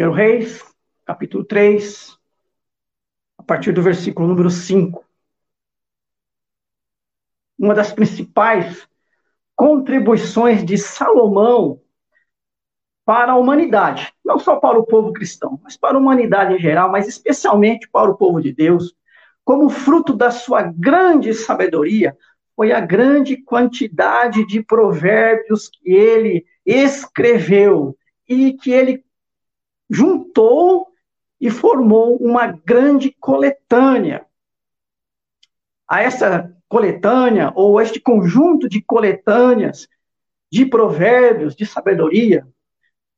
1 Reis, capítulo 3, a partir do versículo número 5. Uma das principais contribuições de Salomão para a humanidade, não só para o povo cristão, mas para a humanidade em geral, mas especialmente para o povo de Deus, como fruto da sua grande sabedoria, foi a grande quantidade de provérbios que ele escreveu e que ele juntou e formou uma grande coletânea. A essa coletânea, ou este conjunto de coletâneas, de provérbios, de sabedoria,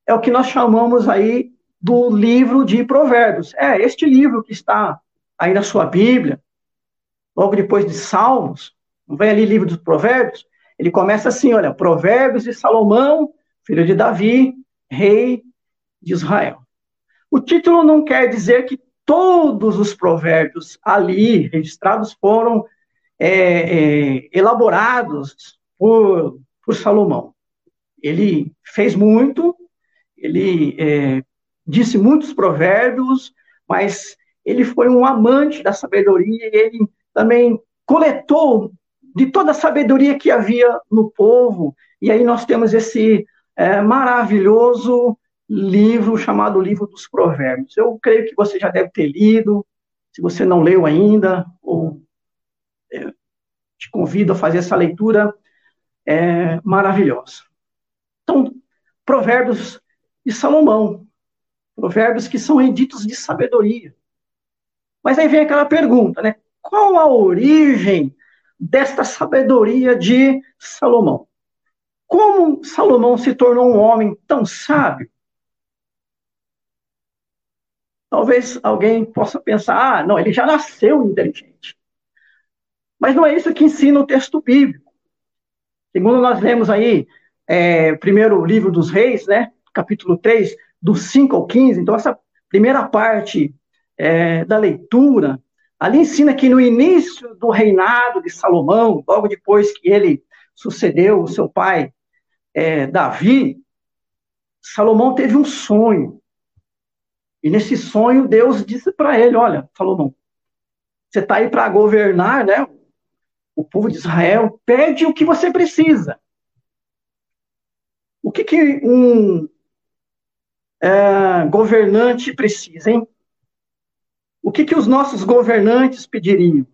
é o que nós chamamos aí do livro de provérbios. É este livro que está aí na sua Bíblia, logo depois de Salmos, não vem ali livro dos provérbios? Ele começa assim, olha, provérbios de Salomão, filho de Davi, rei de Israel. O título não quer dizer que todos os provérbios ali registrados foram é, é, elaborados por, por Salomão. Ele fez muito, ele é, disse muitos provérbios, mas ele foi um amante da sabedoria e ele também coletou de toda a sabedoria que havia no povo. E aí nós temos esse é, maravilhoso livro chamado Livro dos Provérbios. Eu creio que você já deve ter lido, se você não leu ainda, ou é, te convido a fazer essa leitura é, maravilhosa. Então, Provérbios de Salomão, provérbios que são editos de sabedoria. Mas aí vem aquela pergunta, né? Qual a origem desta sabedoria de Salomão? Como Salomão se tornou um homem tão sábio? Talvez alguém possa pensar, ah, não, ele já nasceu inteligente. Mas não é isso que ensina o texto bíblico. Segundo nós lemos aí, é, primeiro livro dos reis, né, capítulo 3, do 5 ao 15, então essa primeira parte é, da leitura, ali ensina que no início do reinado de Salomão, logo depois que ele sucedeu o seu pai é, Davi, Salomão teve um sonho. E nesse sonho, Deus disse para ele: Olha, Salomão, você está aí para governar, né? O povo de Israel pede o que você precisa. O que, que um é, governante precisa, hein? O que, que os nossos governantes pediriam?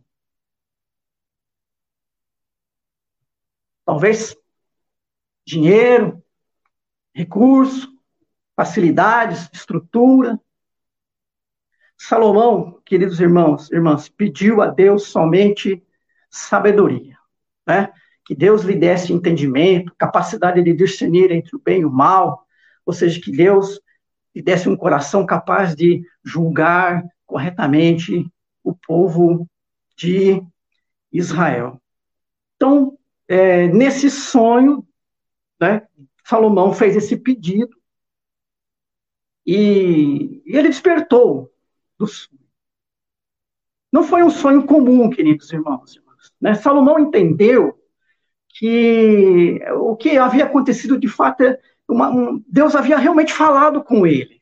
Talvez dinheiro, recurso, facilidades, estrutura. Salomão, queridos irmãos, irmãs, pediu a Deus somente sabedoria, né? Que Deus lhe desse entendimento, capacidade de discernir entre o bem e o mal, ou seja, que Deus lhe desse um coração capaz de julgar corretamente o povo de Israel. Então, é, nesse sonho, né, Salomão fez esse pedido e, e ele despertou do sonho. Não foi um sonho comum, queridos irmãos. irmãos né? Salomão entendeu que o que havia acontecido de fato, é uma, um, Deus havia realmente falado com ele.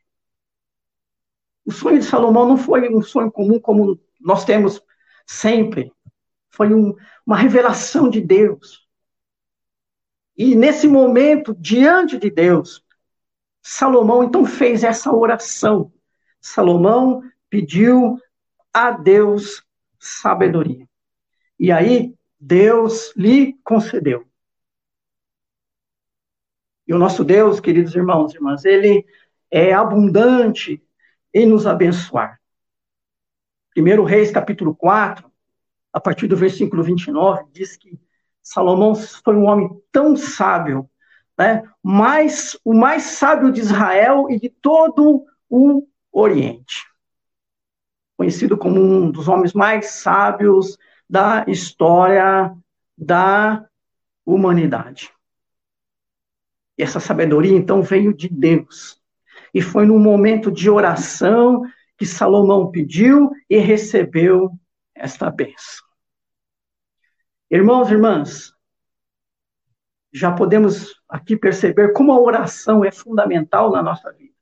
O sonho de Salomão não foi um sonho comum como nós temos sempre. Foi um, uma revelação de Deus. E nesse momento, diante de Deus, Salomão então fez essa oração. Salomão pediu a Deus sabedoria. E aí, Deus lhe concedeu. E o nosso Deus, queridos irmãos e irmãs, ele é abundante em nos abençoar. Primeiro Reis, capítulo 4, a partir do versículo 29, diz que Salomão foi um homem tão sábio, né? mais, o mais sábio de Israel e de todo o Oriente conhecido como um dos homens mais sábios da história da humanidade. E essa sabedoria, então, veio de Deus. E foi num momento de oração que Salomão pediu e recebeu esta bênção. Irmãos e irmãs, já podemos aqui perceber como a oração é fundamental na nossa vida.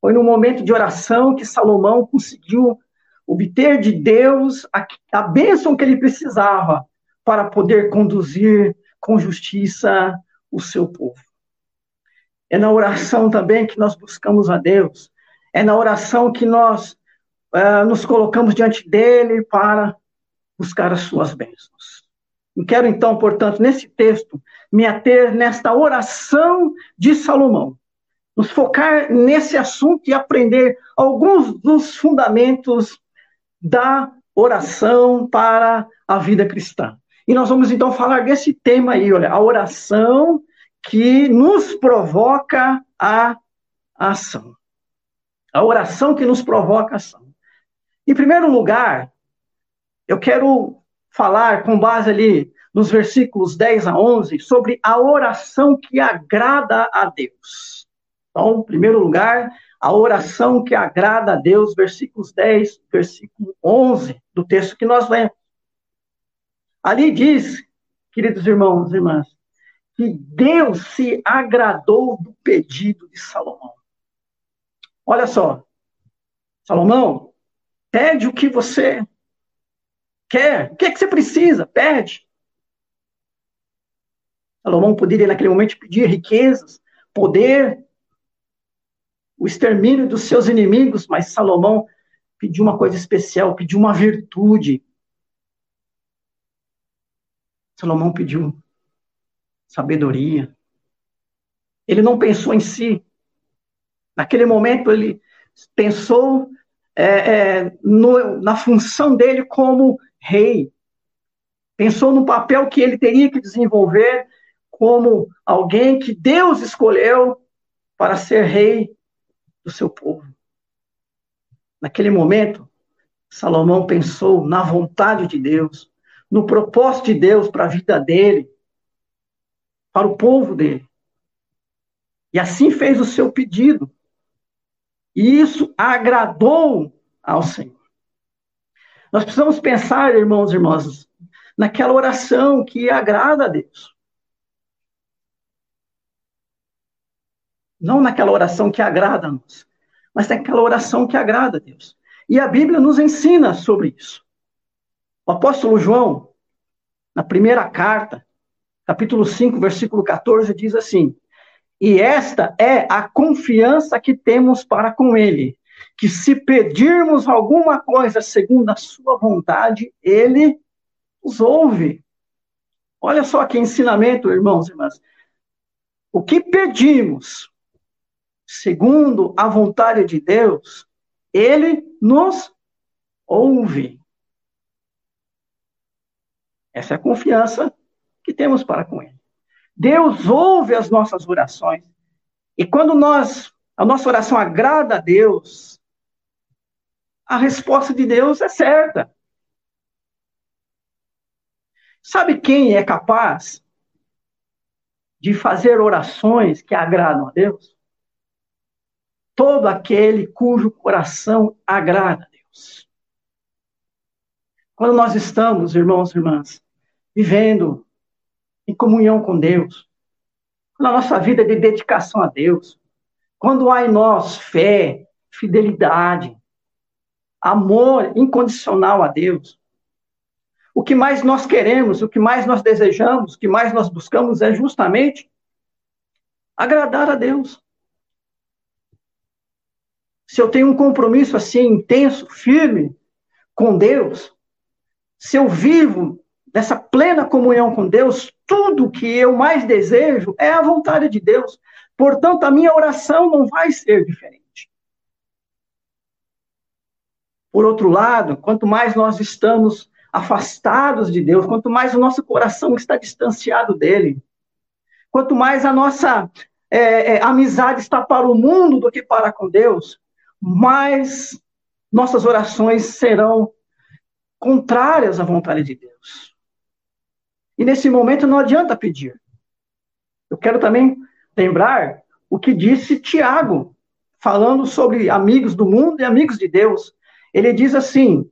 Foi no momento de oração que Salomão conseguiu obter de Deus a, a bênção que ele precisava para poder conduzir com justiça o seu povo. É na oração também que nós buscamos a Deus. É na oração que nós uh, nos colocamos diante dele para buscar as suas bênçãos. Eu quero então, portanto, nesse texto, me ater nesta oração de Salomão, nos focar nesse assunto e aprender alguns dos fundamentos da oração para a vida cristã. E nós vamos então falar desse tema aí, olha, a oração que nos provoca a ação. A oração que nos provoca a ação. Em primeiro lugar, eu quero falar com base ali nos versículos 10 a 11 sobre a oração que agrada a Deus. Então, em primeiro lugar, a oração que agrada a Deus, versículos 10, versículo 11 do texto que nós lemos. Ali diz, queridos irmãos e irmãs, que Deus se agradou do pedido de Salomão. Olha só, Salomão, pede o que você quer, o que, é que você precisa, pede. Salomão poderia, naquele momento, pedir riquezas, poder, o extermínio dos seus inimigos, mas Salomão pediu uma coisa especial, pediu uma virtude. Salomão pediu sabedoria. Ele não pensou em si. Naquele momento, ele pensou é, é, no, na função dele como rei. Pensou no papel que ele teria que desenvolver como alguém que Deus escolheu para ser rei do seu povo. Naquele momento, Salomão pensou na vontade de Deus, no propósito de Deus para a vida dele, para o povo dele. E assim fez o seu pedido. E isso agradou ao Senhor. Nós precisamos pensar, irmãos e irmãs, naquela oração que agrada a Deus. Não naquela oração que agrada a nós, mas naquela oração que agrada a Deus. E a Bíblia nos ensina sobre isso. O apóstolo João, na primeira carta, capítulo 5, versículo 14, diz assim: E esta é a confiança que temos para com Ele, que se pedirmos alguma coisa segundo a Sua vontade, Ele nos ouve. Olha só que ensinamento, irmãos e irmãs. O que pedimos, segundo a vontade de Deus, ele nos ouve. Essa é a confiança que temos para com ele. Deus ouve as nossas orações. E quando nós, a nossa oração agrada a Deus, a resposta de Deus é certa. Sabe quem é capaz de fazer orações que agradam a Deus? Todo aquele cujo coração agrada a Deus. Quando nós estamos, irmãos e irmãs, vivendo em comunhão com Deus, na nossa vida de dedicação a Deus, quando há em nós fé, fidelidade, amor incondicional a Deus, o que mais nós queremos, o que mais nós desejamos, o que mais nós buscamos é justamente agradar a Deus se eu tenho um compromisso assim intenso, firme com Deus, se eu vivo dessa plena comunhão com Deus, tudo que eu mais desejo é a vontade de Deus. Portanto, a minha oração não vai ser diferente. Por outro lado, quanto mais nós estamos afastados de Deus, quanto mais o nosso coração está distanciado dele, quanto mais a nossa é, é, amizade está para o mundo do que para com Deus, mais nossas orações serão contrárias à vontade de Deus. E nesse momento não adianta pedir. Eu quero também lembrar o que disse Tiago, falando sobre amigos do mundo e amigos de Deus. Ele diz assim: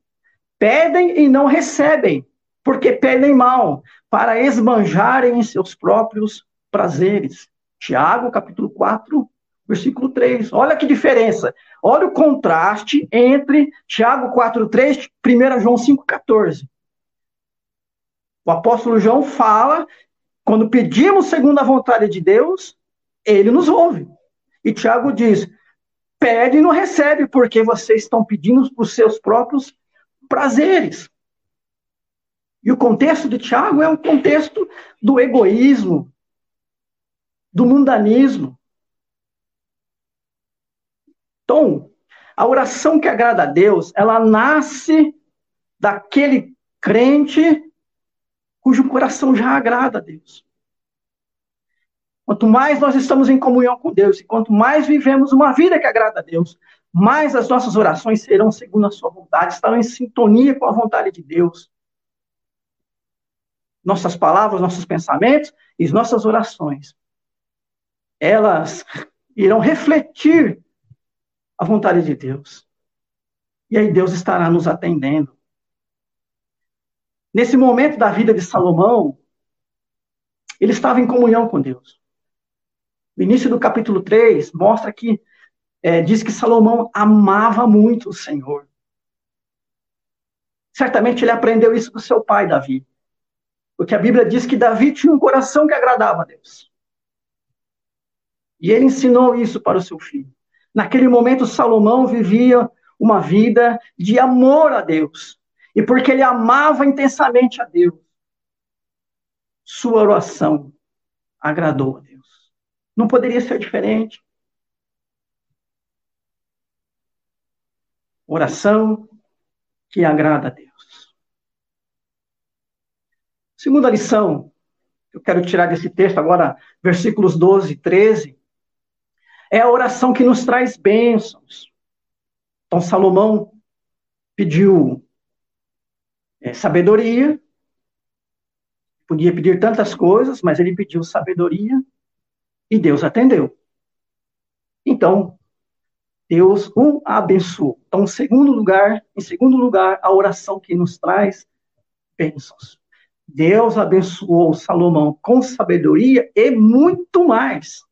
pedem e não recebem, porque pedem mal, para esbanjarem em seus próprios prazeres. Tiago, capítulo 4, Versículo 3. Olha que diferença. Olha o contraste entre Tiago 4,3 e 1 João 5,14. O apóstolo João fala, quando pedimos segundo a vontade de Deus, ele nos ouve. E Tiago diz: pede e não recebe, porque vocês estão pedindo os seus próprios prazeres. E o contexto de Tiago é um contexto do egoísmo, do mundanismo. Então, a oração que agrada a Deus, ela nasce daquele crente cujo coração já agrada a Deus. Quanto mais nós estamos em comunhão com Deus e quanto mais vivemos uma vida que agrada a Deus, mais as nossas orações serão segundo a sua vontade, estarão em sintonia com a vontade de Deus. Nossas palavras, nossos pensamentos e nossas orações, elas irão refletir a vontade de Deus. E aí Deus estará nos atendendo. Nesse momento da vida de Salomão, ele estava em comunhão com Deus. O início do capítulo 3 mostra que é, diz que Salomão amava muito o Senhor. Certamente ele aprendeu isso do seu pai, Davi. Porque a Bíblia diz que Davi tinha um coração que agradava a Deus. E ele ensinou isso para o seu filho. Naquele momento, Salomão vivia uma vida de amor a Deus. E porque ele amava intensamente a Deus, sua oração agradou a Deus. Não poderia ser diferente. Oração que agrada a Deus. Segunda lição, eu quero tirar desse texto agora, versículos 12 e 13, é a oração que nos traz bênçãos. Então, Salomão pediu é, sabedoria, podia pedir tantas coisas, mas ele pediu sabedoria e Deus atendeu. Então, Deus o abençoou. Então, em segundo lugar, em segundo lugar, a oração que nos traz bênçãos. Deus abençoou Salomão com sabedoria e muito mais.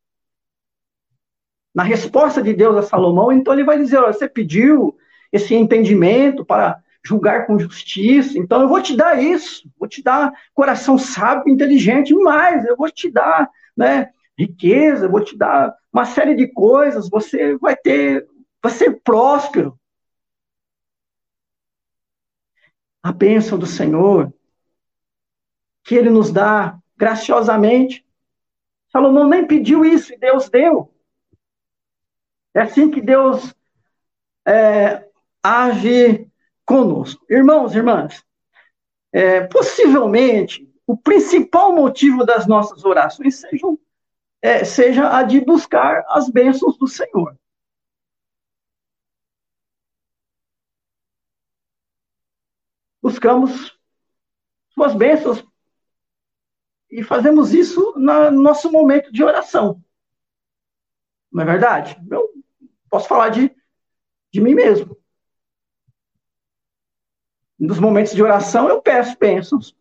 Na resposta de Deus a Salomão, então ele vai dizer: olha, você pediu esse entendimento para julgar com justiça, então eu vou te dar isso, vou te dar coração sábio, inteligente, mais, eu vou te dar, né, riqueza, vou te dar uma série de coisas, você vai ter, vai ser próspero. A bênção do Senhor, que Ele nos dá graciosamente. Salomão nem pediu isso e Deus deu. É assim que Deus é, age conosco. Irmãos, irmãs, é, possivelmente o principal motivo das nossas orações sejam é, seja a de buscar as bênçãos do Senhor. Buscamos suas bênçãos e fazemos isso no nosso momento de oração. Não é verdade? Eu posso falar de, de mim mesmo. Nos momentos de oração, eu peço bênçãos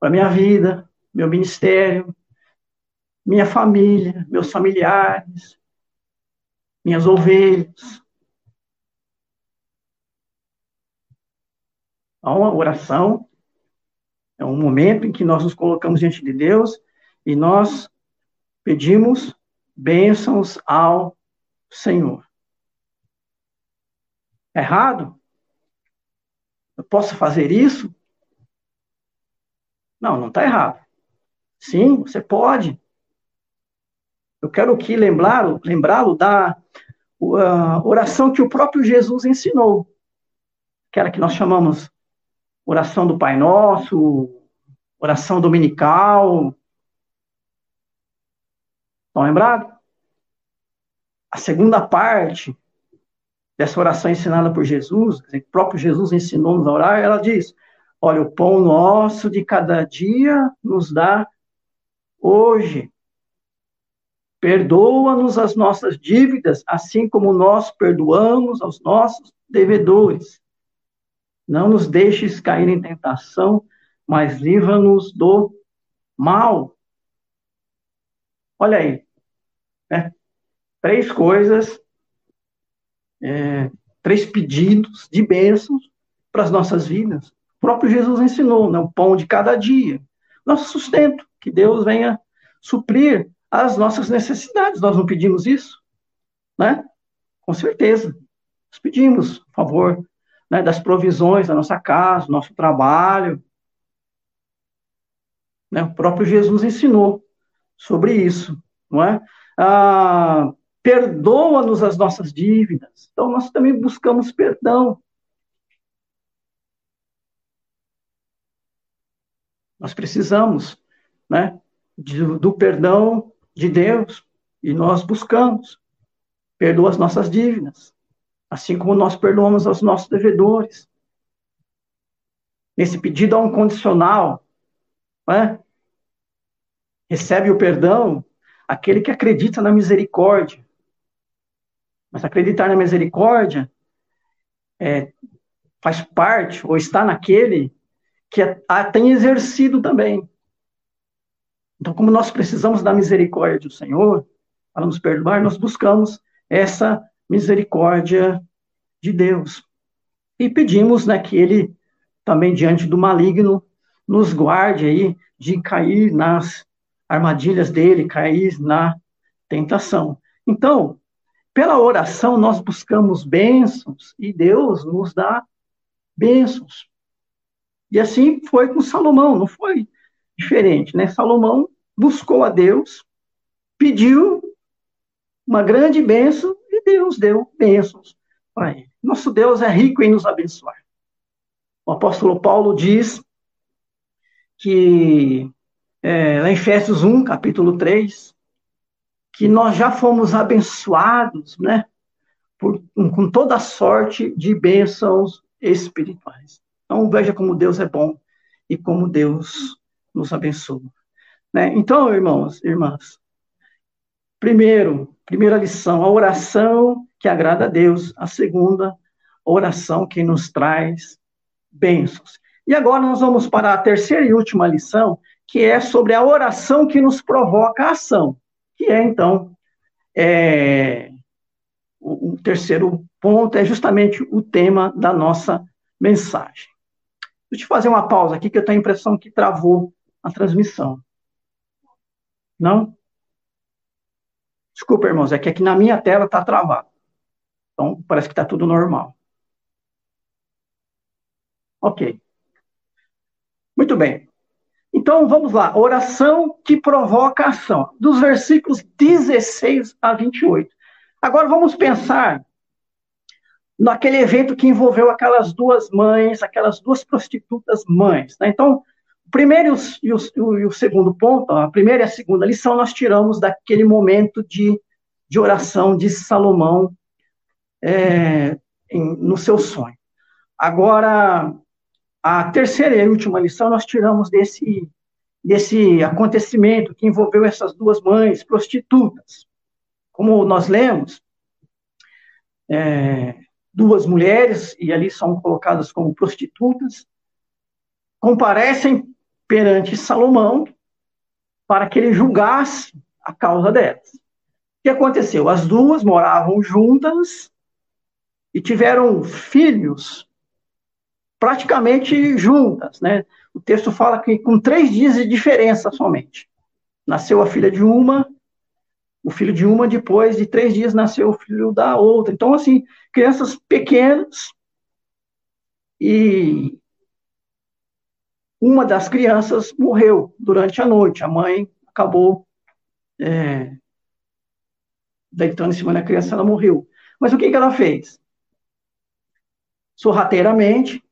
para minha vida, meu ministério, minha família, meus familiares, minhas ovelhas. Então, a oração é um momento em que nós nos colocamos diante de Deus e nós pedimos bênçãos ao Senhor. Errado? Eu posso fazer isso? Não, não está errado. Sim, você pode. Eu quero aqui lembrá-lo lembrá da uh, oração que o próprio Jesus ensinou, aquela que nós chamamos oração do Pai Nosso, oração dominical. Estão lembrados? A segunda parte dessa oração ensinada por Jesus, o próprio Jesus ensinou-nos a orar, ela diz: Olha, o pão nosso de cada dia nos dá hoje. Perdoa-nos as nossas dívidas, assim como nós perdoamos aos nossos devedores. Não nos deixes cair em tentação, mas livra-nos do mal. Olha aí. Né? três coisas, é, três pedidos de bênçãos para as nossas vidas. O próprio Jesus ensinou, né? o pão de cada dia, nosso sustento, que Deus venha suprir as nossas necessidades. Nós não pedimos isso, né? Com certeza. Nós pedimos, por favor, né, das provisões da nossa casa, do nosso trabalho. Né? O próprio Jesus ensinou sobre isso, não é? Ah, perdoa-nos as nossas dívidas. Então, nós também buscamos perdão. Nós precisamos, né, do perdão de Deus e nós buscamos. Perdoa as nossas dívidas, assim como nós perdoamos aos nossos devedores. Nesse pedido há um condicional, né? Recebe o perdão aquele que acredita na misericórdia. Mas acreditar na misericórdia é, faz parte, ou está naquele que a, tem exercido também. Então, como nós precisamos da misericórdia do Senhor para nos perdoar, nós buscamos essa misericórdia de Deus. E pedimos né, que Ele também, diante do maligno, nos guarde aí de cair nas armadilhas dele, cair na tentação. Então, pela oração, nós buscamos bênçãos e Deus nos dá bênçãos. E assim foi com Salomão, não foi diferente, né? Salomão buscou a Deus, pediu uma grande bênção e Deus deu bênçãos para ele. Nosso Deus é rico em nos abençoar. O apóstolo Paulo diz que, é, lá em Efésios 1, capítulo 3, que nós já fomos abençoados, né, por, com toda sorte de bênçãos espirituais. Então, veja como Deus é bom e como Deus nos abençoa. Né? Então, irmãos, irmãs, primeiro, primeira lição, a oração que agrada a Deus. A segunda, a oração que nos traz bênçãos. E agora nós vamos para a terceira e última lição, que é sobre a oração que nos provoca a ação que é, então, é, o, o terceiro ponto é justamente o tema da nossa mensagem. Deixa eu fazer uma pausa aqui, que eu tenho a impressão que travou a transmissão. Não? Desculpa, irmãos, é que aqui na minha tela está travado. Então, parece que está tudo normal. Ok. Muito bem. Então, vamos lá. Oração que provoca ação. Dos versículos 16 a 28. Agora, vamos pensar naquele evento que envolveu aquelas duas mães, aquelas duas prostitutas mães. Né? Então, o primeiro e o, e, o, e o, segundo ponto, a primeira e a segunda lição, nós tiramos daquele momento de, de oração de Salomão é, em, no seu sonho. Agora, a terceira e última lição nós tiramos desse, desse acontecimento que envolveu essas duas mães prostitutas. Como nós lemos, é, duas mulheres, e ali são colocadas como prostitutas, comparecem perante Salomão para que ele julgasse a causa delas. O que aconteceu? As duas moravam juntas e tiveram filhos praticamente juntas, né? O texto fala que com três dias de diferença somente. Nasceu a filha de uma, o filho de uma, depois de três dias nasceu o filho da outra. Então, assim, crianças pequenas e uma das crianças morreu durante a noite. A mãe acabou é, deitando em cima da criança, ela morreu. Mas o que, que ela fez? Sorrateiramente,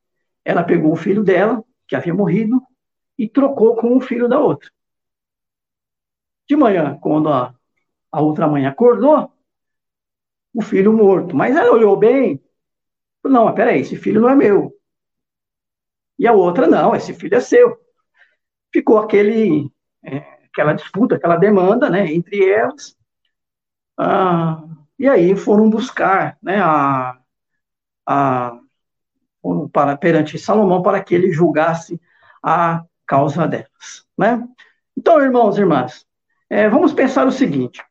ela pegou o filho dela, que havia morrido, e trocou com o filho da outra. De manhã, quando a, a outra mãe acordou, o filho morto. Mas ela olhou bem, não, mas peraí, esse filho não é meu. E a outra, não, esse filho é seu. Ficou aquele, é, aquela disputa, aquela demanda, né, entre elas. Ah, e aí foram buscar, né, a, a para, perante Salomão para que ele julgasse a causa delas. Né? Então, irmãos e irmãs, é, vamos pensar o seguinte.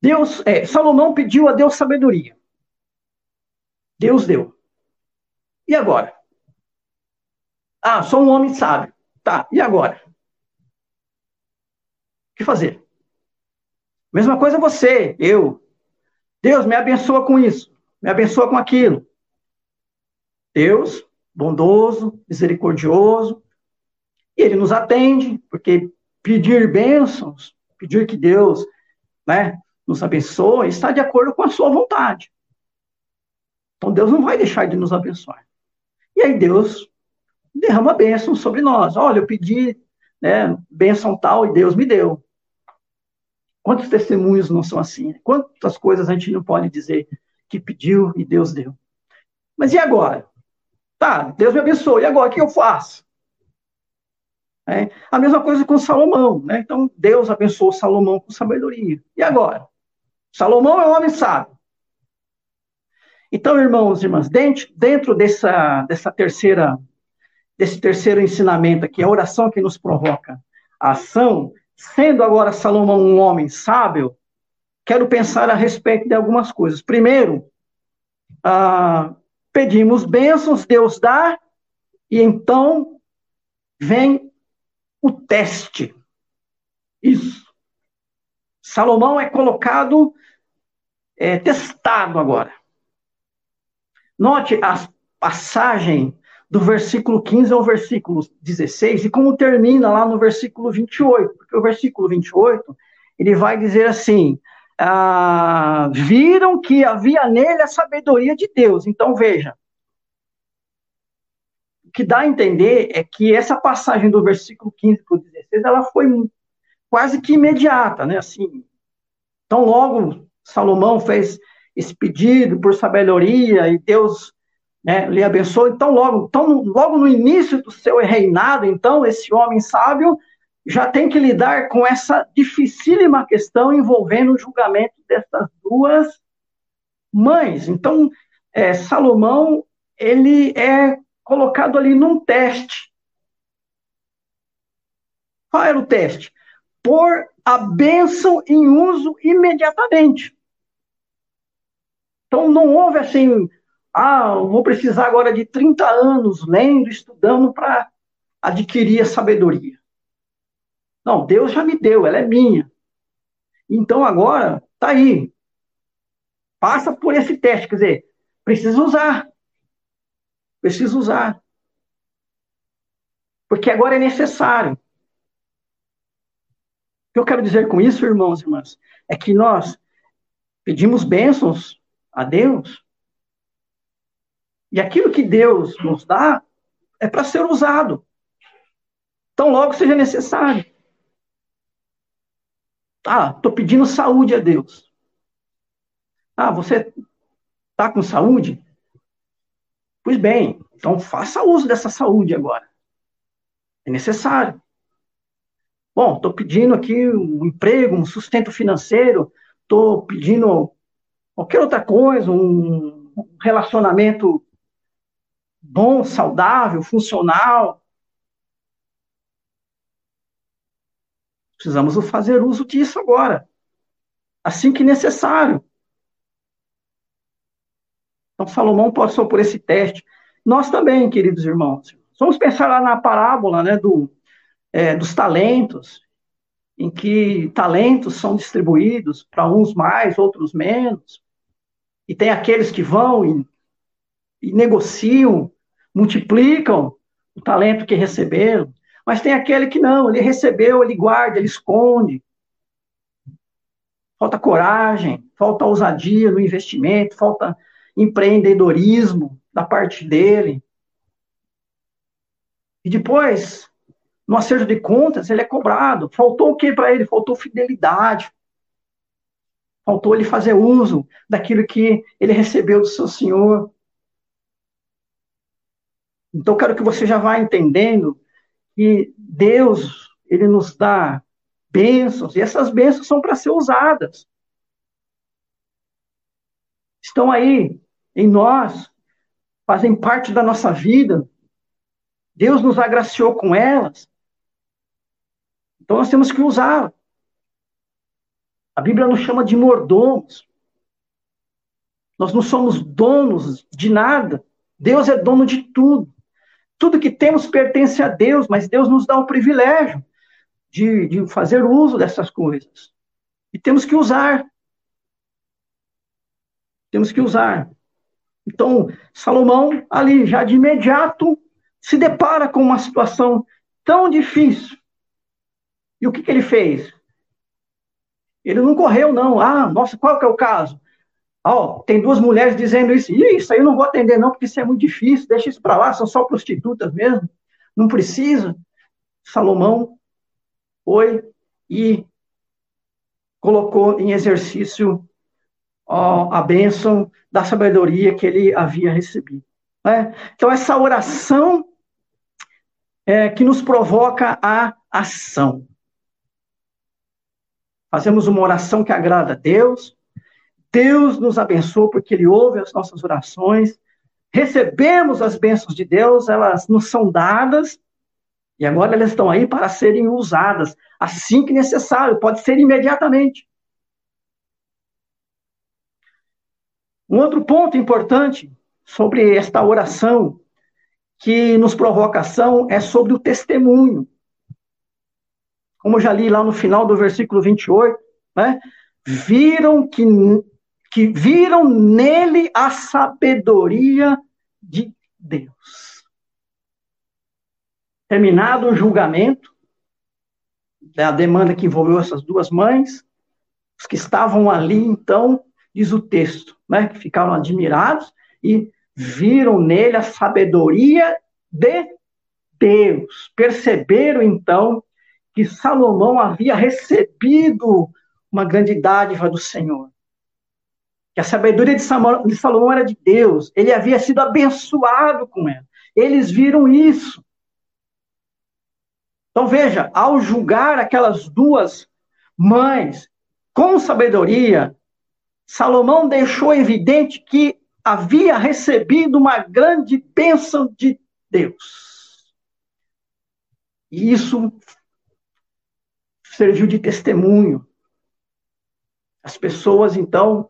Deus, é, Salomão pediu a Deus sabedoria. Deus deu. E agora? Ah, sou um homem sábio. Tá, e agora? O que fazer? Mesma coisa você, eu. Deus me abençoa com isso, me abençoa com aquilo. Deus, bondoso, misericordioso, e ele nos atende, porque pedir bênçãos, pedir que Deus né, nos abençoe, está de acordo com a sua vontade. Então Deus não vai deixar de nos abençoar. E aí Deus derrama bênção sobre nós. Olha, eu pedi né, bênção tal e Deus me deu. Quantos testemunhos não são assim? Quantas coisas a gente não pode dizer que pediu e Deus deu? Mas e agora? Tá, Deus me abençoe. E agora, o que eu faço? É, a mesma coisa com Salomão, né? Então, Deus abençoou Salomão com sabedoria. E agora? Salomão é um homem sábio. Então, irmãos e irmãs, dentro, dentro dessa, dessa terceira, desse terceiro ensinamento aqui, a oração que nos provoca a ação, sendo agora Salomão um homem sábio, quero pensar a respeito de algumas coisas. Primeiro, ah, pedimos bênçãos, Deus dá, e então vem o teste. Isso. Salomão é colocado, é, testado agora. Note a passagem do versículo 15 ao versículo 16 e como termina lá no versículo 28, porque o versículo 28 ele vai dizer assim: ah, viram que havia nele a sabedoria de Deus. Então veja, o que dá a entender é que essa passagem do versículo 15 para o 16 ela foi quase que imediata, né? Assim, então logo Salomão fez esse pedido por sabedoria e Deus né, lhe abençoou. Então, logo, então, logo no início do seu reinado, então, esse homem sábio já tem que lidar com essa dificílima questão envolvendo o julgamento dessas duas mães. Então, é, Salomão, ele é colocado ali num teste. Qual era o teste? Por a bênção em uso imediatamente. Então não houve assim, ah, vou precisar agora de 30 anos lendo, estudando para adquirir a sabedoria. Não, Deus já me deu, ela é minha. Então agora, tá aí. Passa por esse teste, quer dizer, precisa usar. Precisa usar. Porque agora é necessário. O que eu quero dizer com isso, irmãos e irmãs, é que nós pedimos bênçãos a Deus. E aquilo que Deus nos dá é para ser usado. Então, logo seja necessário. Ah, estou pedindo saúde a Deus. Ah, você está com saúde? Pois bem, então faça uso dessa saúde agora. É necessário. Bom, estou pedindo aqui um emprego, um sustento financeiro, estou pedindo qualquer outra coisa, um relacionamento bom, saudável, funcional. Precisamos fazer uso disso agora, assim que necessário. Então, Salomão passou por esse teste. Nós também, queridos irmãos. Vamos pensar lá na parábola né, do, é, dos talentos, em que talentos são distribuídos para uns mais, outros menos e tem aqueles que vão e, e negociam, multiplicam o talento que receberam, mas tem aquele que não, ele recebeu, ele guarda, ele esconde. Falta coragem, falta ousadia no investimento, falta empreendedorismo da parte dele. E depois, no acerto de contas, ele é cobrado. Faltou o que para ele? Faltou fidelidade. Faltou ele fazer uso daquilo que ele recebeu do seu Senhor. Então, quero que você já vá entendendo que Deus, ele nos dá bênçãos, e essas bênçãos são para ser usadas. Estão aí em nós, fazem parte da nossa vida. Deus nos agraciou com elas. Então, nós temos que usá-las. A Bíblia nos chama de mordomos. Nós não somos donos de nada. Deus é dono de tudo. Tudo que temos pertence a Deus, mas Deus nos dá o privilégio de, de fazer uso dessas coisas. E temos que usar. Temos que usar. Então, Salomão, ali, já de imediato, se depara com uma situação tão difícil. E o que, que ele fez? Ele não correu, não. Ah, nossa, qual que é o caso? Oh, tem duas mulheres dizendo isso. Isso aí eu não vou atender, não, porque isso é muito difícil. Deixa isso para lá, são só prostitutas mesmo. Não precisa. Salomão foi e colocou em exercício ó, a bênção da sabedoria que ele havia recebido. Né? Então, essa oração é, que nos provoca a ação. Fazemos uma oração que agrada a Deus, Deus nos abençoa porque Ele ouve as nossas orações, recebemos as bênçãos de Deus, elas nos são dadas, e agora elas estão aí para serem usadas assim que necessário, pode ser imediatamente. Um outro ponto importante sobre esta oração que nos provoca ação é sobre o testemunho. Como eu já li lá no final do versículo 28, né? Viram que que viram nele a sabedoria de Deus. Terminado o julgamento, a demanda que envolveu essas duas mães, os que estavam ali, então, diz o texto, né, que ficaram admirados e viram nele a sabedoria de Deus. Perceberam, então, que Salomão havia recebido uma grande dádiva do Senhor que a sabedoria de Salomão era de Deus, ele havia sido abençoado com ela. Eles viram isso. Então veja, ao julgar aquelas duas mães com sabedoria, Salomão deixou evidente que havia recebido uma grande bênção de Deus. E isso serviu de testemunho. As pessoas, então,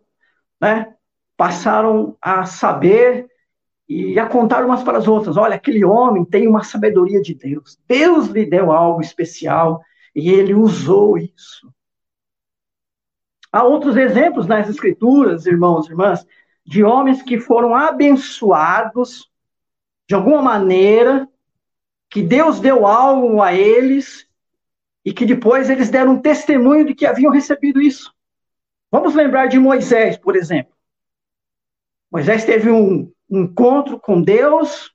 né, passaram a saber e a contar umas para as outras. Olha, aquele homem tem uma sabedoria de Deus. Deus lhe deu algo especial e ele usou isso. Há outros exemplos nas Escrituras, irmãos e irmãs, de homens que foram abençoados de alguma maneira, que Deus deu algo a eles e que depois eles deram um testemunho de que haviam recebido isso. Vamos lembrar de Moisés, por exemplo. Moisés teve um, encontro com Deus.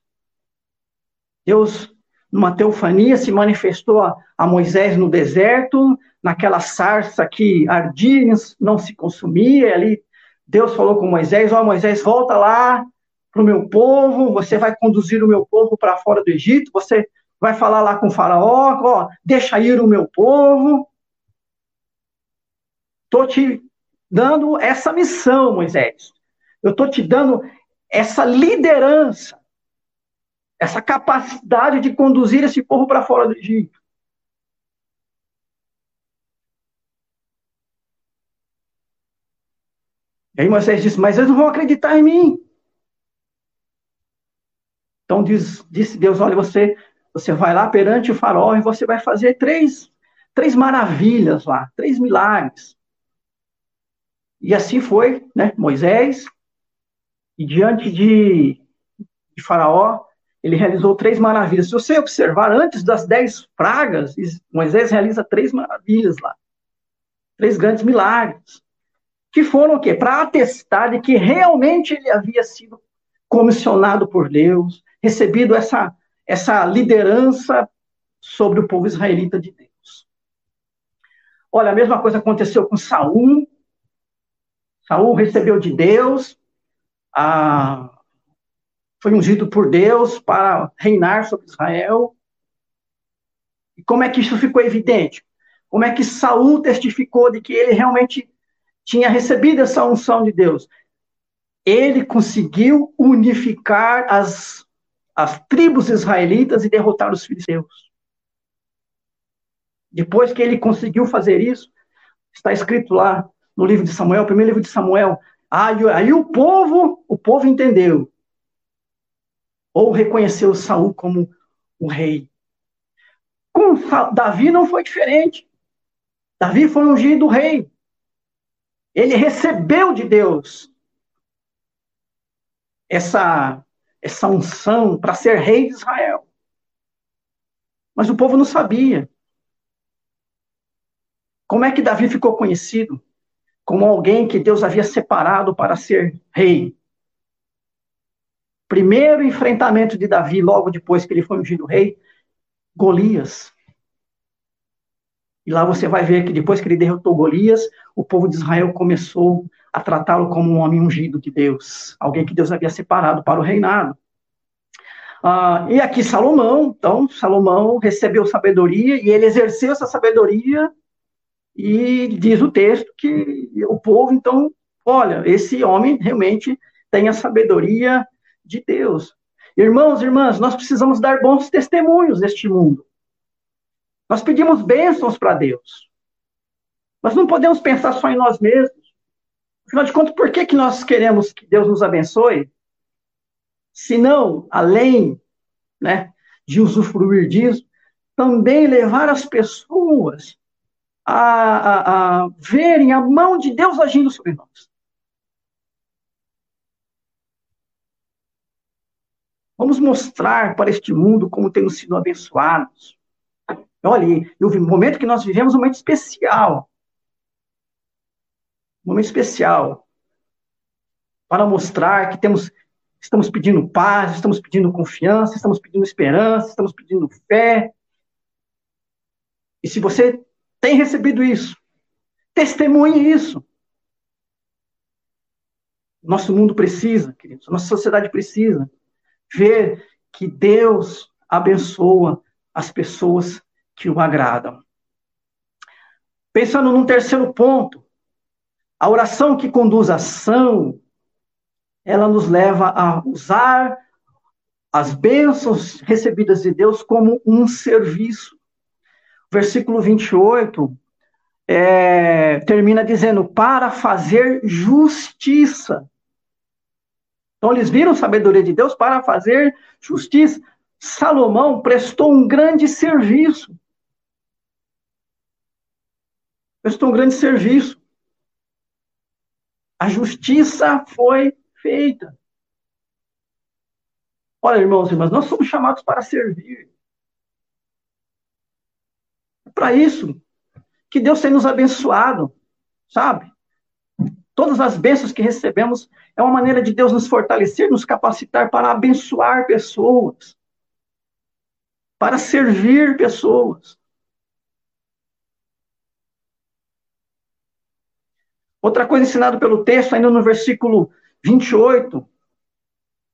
Deus, numa teofania, se manifestou a, Moisés no deserto, naquela sarça que ardia, não se consumia. Ali, Deus falou com Moisés: Ó, oh, Moisés, volta lá para o meu povo, você vai conduzir o meu povo para fora do Egito, você vai falar lá com o faraó, ó, deixa ir o meu povo. Estou te dando essa missão, Moisés. Eu estou te dando essa liderança, essa capacidade de conduzir esse povo para fora do Egito. E aí Moisés disse, mas eles não vão acreditar em mim. Então diz, disse Deus, olha, você, você vai lá perante o farol e você vai fazer três, três maravilhas lá, três milagres. E assim foi, né? Moisés, e diante de, de Faraó, ele realizou três maravilhas. Se você observar, antes das dez pragas, Moisés realiza três maravilhas lá. Três grandes milagres. Que foram o quê? Para atestar de que realmente ele havia sido comissionado por Deus, recebido essa, essa liderança sobre o povo israelita de Deus. Olha, a mesma coisa aconteceu com Saul, Saul recebeu de Deus, a, foi ungido por Deus para reinar sobre Israel. E como é que isso ficou evidente? Como é que Saul testificou de que ele realmente tinha recebido essa unção de Deus? Ele conseguiu unificar as, as tribos israelitas e derrotar os filisteus. Depois que ele conseguiu fazer isso, Está escrito lá no livro de Samuel, primeiro livro de Samuel. Aí, aí o povo, o povo entendeu. Ou reconheceu Saul como o rei. Com Davi não foi diferente. Davi foi ungido rei. Ele recebeu de Deus essa, essa unção para ser rei de Israel. Mas o povo não sabia. Como é que Davi ficou conhecido? Como alguém que Deus havia separado para ser rei. Primeiro enfrentamento de Davi, logo depois que ele foi ungido rei, Golias. E lá você vai ver que depois que ele derrotou Golias, o povo de Israel começou a tratá-lo como um homem ungido de Deus, alguém que Deus havia separado para o reinado. Ah, e aqui Salomão, então, Salomão recebeu sabedoria e ele exerceu essa sabedoria e diz o texto que o povo, então, olha, esse homem realmente tem a sabedoria de Deus. Irmãos, irmãs, nós precisamos dar bons testemunhos neste mundo. Nós pedimos bênçãos para Deus. Nós não podemos pensar só em nós mesmos. Afinal de contas, por que, que nós queremos que Deus nos abençoe? Se não, além né, de usufruir disso, também levar as pessoas a, a, a verem a mão de Deus agindo sobre nós. Vamos mostrar para este mundo como temos sido abençoados. Olha, o momento que nós vivemos é um momento especial. Um momento especial. Para mostrar que temos, estamos pedindo paz, estamos pedindo confiança, estamos pedindo esperança, estamos pedindo fé. E se você tem recebido isso, testemunhe isso. Nosso mundo precisa, queridos, nossa sociedade precisa ver que Deus abençoa as pessoas que o agradam. Pensando num terceiro ponto, a oração que conduz à ação, ela nos leva a usar as bênçãos recebidas de Deus como um serviço. Versículo 28 é, termina dizendo: para fazer justiça. Então, eles viram sabedoria de Deus para fazer justiça. Salomão prestou um grande serviço. Prestou um grande serviço. A justiça foi feita. Olha, irmãos e irmãs, nós somos chamados para servir. Para isso que Deus tem nos abençoado, sabe? Todas as bênçãos que recebemos é uma maneira de Deus nos fortalecer, nos capacitar para abençoar pessoas, para servir pessoas. Outra coisa ensinada pelo texto, ainda no versículo 28,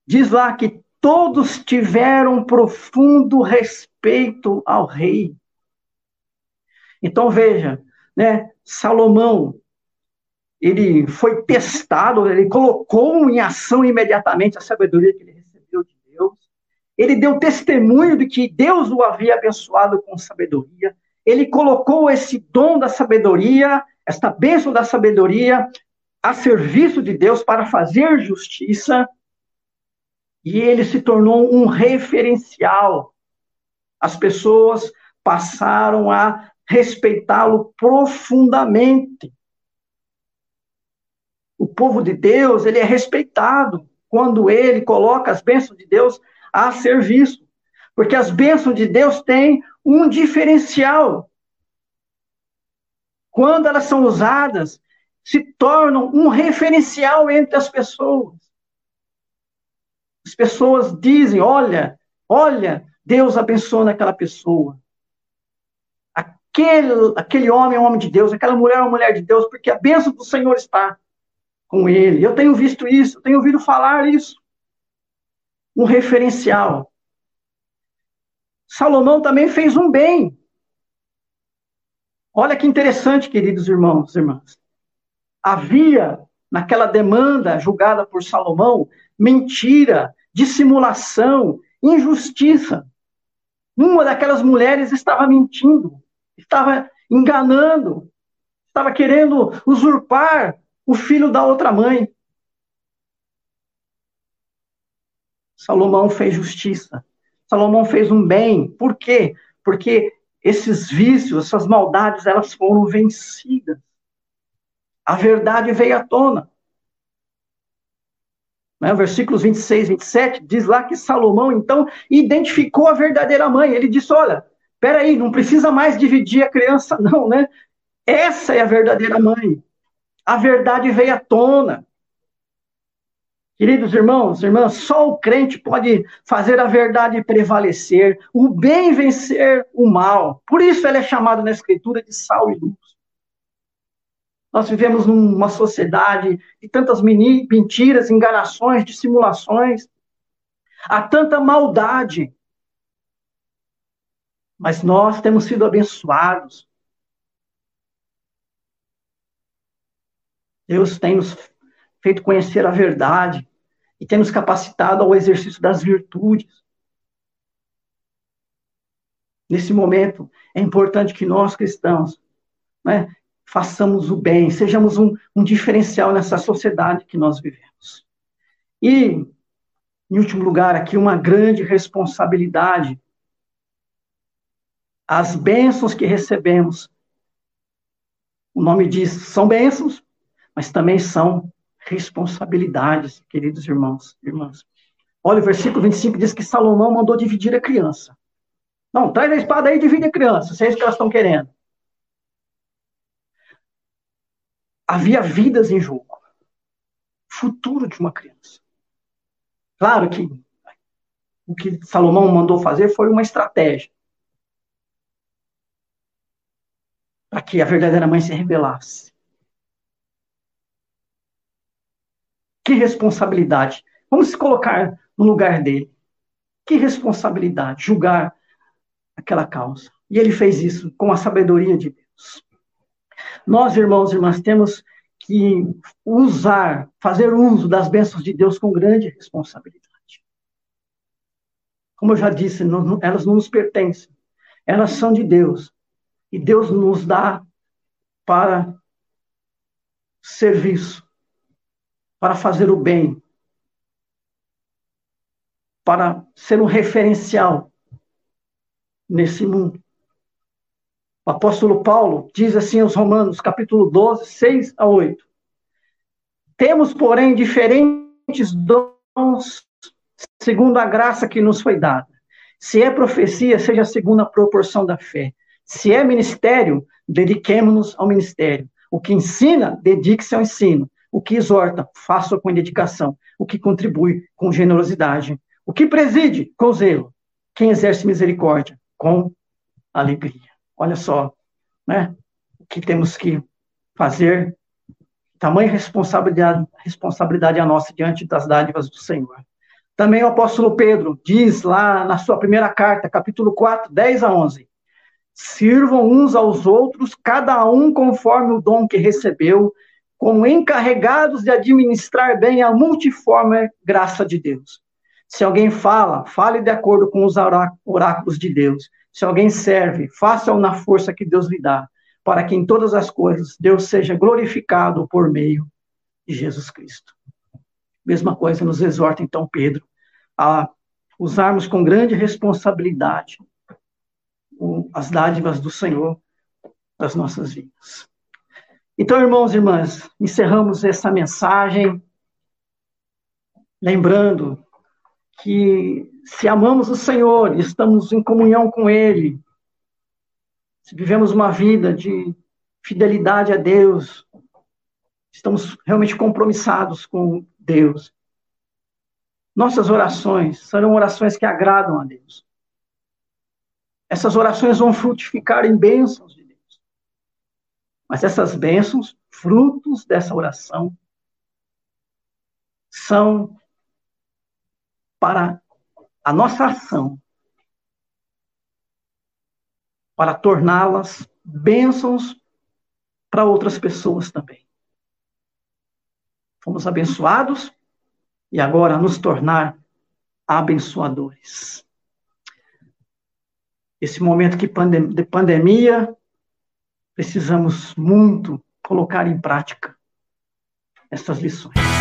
diz lá que todos tiveram profundo respeito ao rei. Então veja, né, Salomão, ele foi testado, ele colocou em ação imediatamente a sabedoria que ele recebeu de Deus. Ele deu testemunho de que Deus o havia abençoado com sabedoria. Ele colocou esse dom da sabedoria esta bênção da sabedoria a serviço de Deus para fazer justiça, e ele se tornou um referencial. As pessoas passaram a respeitá-lo profundamente. O povo de Deus, ele é respeitado quando ele coloca as bênçãos de Deus a serviço. Porque as bênçãos de Deus têm um diferencial quando elas são usadas, se tornam um referencial entre as pessoas. As pessoas dizem: olha, olha, Deus abençoou aquela pessoa. Aquele, aquele homem é um homem de Deus, aquela mulher é uma mulher de Deus, porque a bênção do Senhor está com ele. Eu tenho visto isso, tenho ouvido falar isso. Um referencial. Salomão também fez um bem Olha que interessante, queridos irmãos e irmãs. Havia, naquela demanda julgada por Salomão, mentira, dissimulação, injustiça. Uma daquelas mulheres estava mentindo, estava enganando estava querendo usurpar o filho da outra mãe. Salomão fez justiça. Salomão fez um bem. Por quê? Porque esses vícios, essas maldades, elas foram vencidas. A verdade veio à tona. Né? Versículos 26, 27, diz lá que Salomão, então, identificou a verdadeira mãe. Ele disse: Olha, peraí, não precisa mais dividir a criança, não, né? Essa é a verdadeira mãe. A verdade veio à tona. Queridos irmãos, irmãs, só o crente pode fazer a verdade prevalecer, o bem vencer o mal. Por isso ele é chamado na Escritura de sal e luz. Nós vivemos numa sociedade de tantas mentiras, enganações, dissimulações. Há tanta maldade. Mas nós temos sido abençoados. Deus tem nos feito conhecer a verdade e tem nos capacitado ao exercício das virtudes. Nesse momento, é importante que nós cristãos né, façamos o bem, sejamos um, um diferencial nessa sociedade que nós vivemos. E, em último lugar, aqui, uma grande responsabilidade. As bênçãos que recebemos, o nome diz, são bênçãos, mas também são responsabilidades, queridos irmãos e irmãs. Olha, o versículo 25 diz que Salomão mandou dividir a criança. Não, traz a espada aí e divide a criança, se é isso que elas estão querendo. Havia vidas em jogo. Futuro de uma criança. Claro que o que Salomão mandou fazer foi uma estratégia. Para que a verdadeira mãe se rebelasse. Que responsabilidade. Vamos se colocar no lugar dele. Que responsabilidade julgar aquela causa. E ele fez isso com a sabedoria de Deus. Nós, irmãos e irmãs, temos que usar, fazer uso das bênçãos de Deus com grande responsabilidade. Como eu já disse, não, elas não nos pertencem. Elas são de Deus. E Deus nos dá para serviço, para fazer o bem, para ser um referencial nesse mundo. O apóstolo Paulo diz assim aos Romanos, capítulo 12, 6 a 8. Temos, porém, diferentes dons segundo a graça que nos foi dada. Se é profecia, seja segundo a proporção da fé. Se é ministério, dediquemos-nos ao ministério. O que ensina, dedique-se ao ensino. O que exorta, faça com dedicação. O que contribui, com generosidade. O que preside, com zelo. Quem exerce misericórdia, com alegria. Olha só, né? O que temos que fazer. Tamanha responsabilidade, responsabilidade a nossa diante das dádivas do Senhor. Também o apóstolo Pedro diz lá na sua primeira carta, capítulo 4, 10 a 11: Sirvam uns aos outros, cada um conforme o dom que recebeu, como encarregados de administrar bem a multiforme graça de Deus. Se alguém fala, fale de acordo com os oráculos de Deus. Se alguém serve, faça-o na força que Deus lhe dá, para que em todas as coisas Deus seja glorificado por meio de Jesus Cristo. Mesma coisa nos exorta então Pedro a usarmos com grande responsabilidade as dádivas do Senhor das nossas vidas. Então, irmãos e irmãs, encerramos essa mensagem lembrando que se amamos o Senhor estamos em comunhão com Ele, se vivemos uma vida de fidelidade a Deus, estamos realmente compromissados com Deus, nossas orações serão orações que agradam a Deus. Essas orações vão frutificar em bênçãos mas essas bênçãos, frutos dessa oração, são para a nossa ação, para torná-las bênçãos para outras pessoas também. Fomos abençoados e agora nos tornar abençoadores. Esse momento de pandemia precisamos muito colocar em prática essas lições.